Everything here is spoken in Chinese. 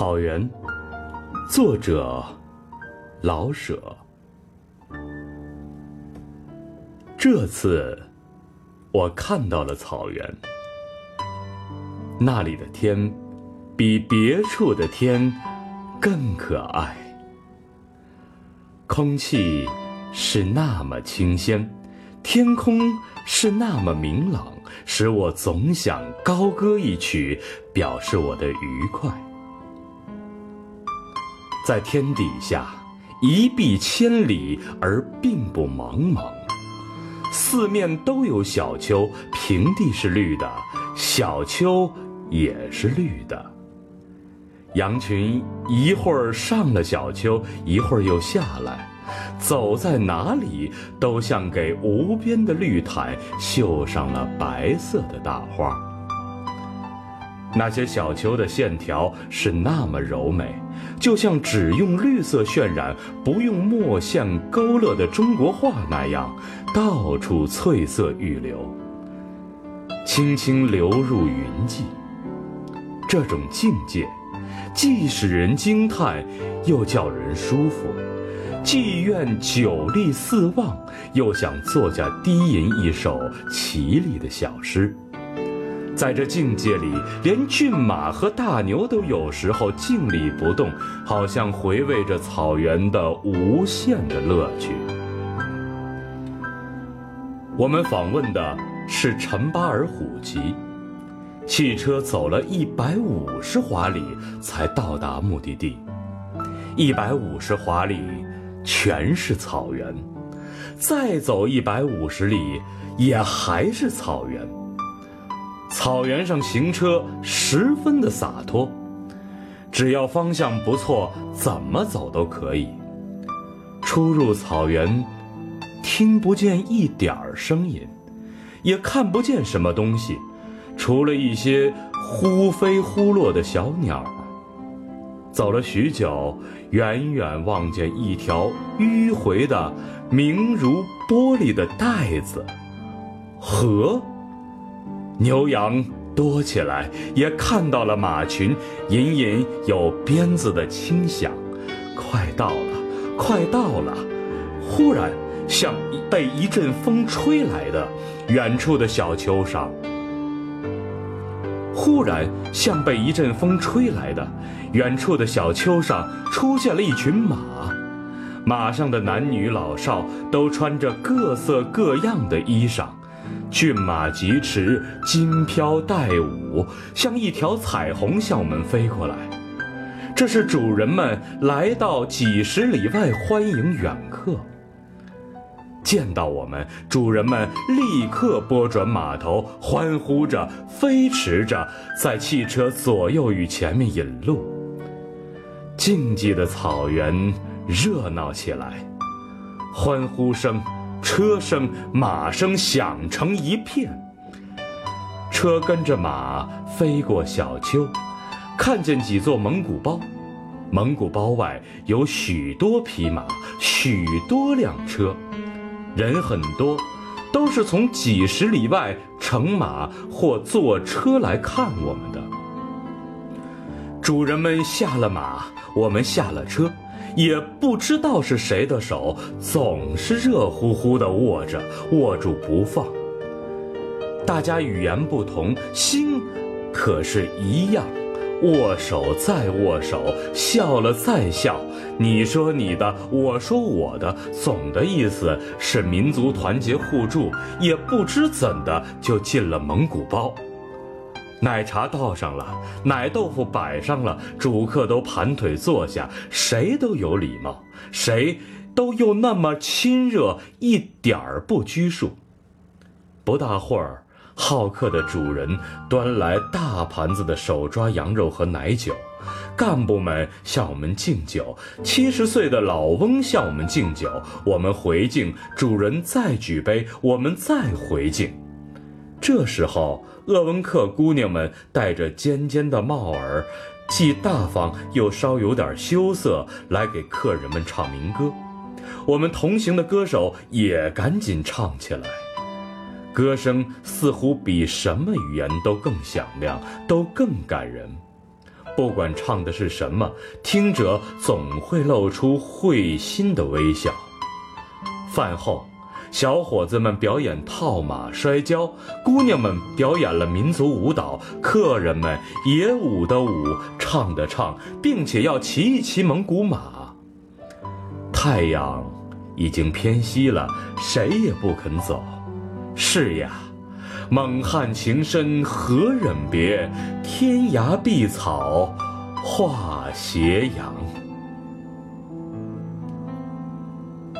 草原，作者老舍。这次我看到了草原，那里的天比别处的天更可爱，空气是那么清鲜，天空是那么明朗，使我总想高歌一曲，表示我的愉快。在天底下，一碧千里而并不茫茫，四面都有小丘，平地是绿的，小丘也是绿的。羊群一会儿上了小丘，一会儿又下来，走在哪里都像给无边的绿毯绣上了白色的大花。那些小丘的线条是那么柔美。就像只用绿色渲染，不用墨线勾勒的中国画那样，到处翠色欲流，轻轻流入云际。这种境界，既使人惊叹，又叫人舒服；既愿久立四望，又想坐下低吟一首绮丽的小诗。在这境界里，连骏马和大牛都有时候静立不动，好像回味着草原的无限的乐趣。我们访问的是陈巴尔虎旗，汽车走了一百五十华里才到达目的地，一百五十华里全是草原，再走一百五十里也还是草原。草原上行车十分的洒脱，只要方向不错，怎么走都可以。出入草原，听不见一点儿声音，也看不见什么东西，除了一些忽飞忽落的小鸟。走了许久，远远望见一条迂回的、明如玻璃的带子，河。牛羊多起来，也看到了马群，隐隐有鞭子的轻响。快到了，快到了！忽然，像被一阵风吹来的，远处的小丘上；忽然，像被一阵风吹来的，远处的小丘上出现了一群马，马上的男女老少都穿着各色各样的衣裳。骏马疾驰，金飘带舞，像一条彩虹向我们飞过来。这是主人们来到几十里外欢迎远客。见到我们，主人们立刻拨转马头，欢呼着，飞驰着，在汽车左右与前面引路。静寂的草原热闹起来，欢呼声。车声、马声响成一片。车跟着马飞过小丘，看见几座蒙古包。蒙古包外有许多匹马，许多辆车，人很多，都是从几十里外乘马或坐车来看我们的。主人们下了马，我们下了车。也不知道是谁的手，总是热乎乎的握着，握住不放。大家语言不同，心可是一样。握手再握手，笑了再笑。你说你的，我说我的，总的意思是民族团结互助。也不知怎的，就进了蒙古包。奶茶倒上了，奶豆腐摆上了，主客都盘腿坐下，谁都有礼貌，谁都又那么亲热，一点儿不拘束。不大会儿，好客的主人端来大盘子的手抓羊肉和奶酒，干部们向我们敬酒，七十岁的老翁向我们敬酒，我们回敬，主人再举杯，我们再回敬。这时候。鄂温克姑娘们戴着尖尖的帽儿，既大方又稍有点羞涩，来给客人们唱民歌。我们同行的歌手也赶紧唱起来，歌声似乎比什么语言都更响亮，都更感人。不管唱的是什么，听者总会露出会心的微笑。饭后，小伙子们表演套马摔跤，姑娘们表演了民族舞蹈，客人们也舞的舞，唱的唱，并且要骑一骑蒙古马。太阳已经偏西了，谁也不肯走。是呀，蒙汉情深何忍别，天涯碧草化斜阳。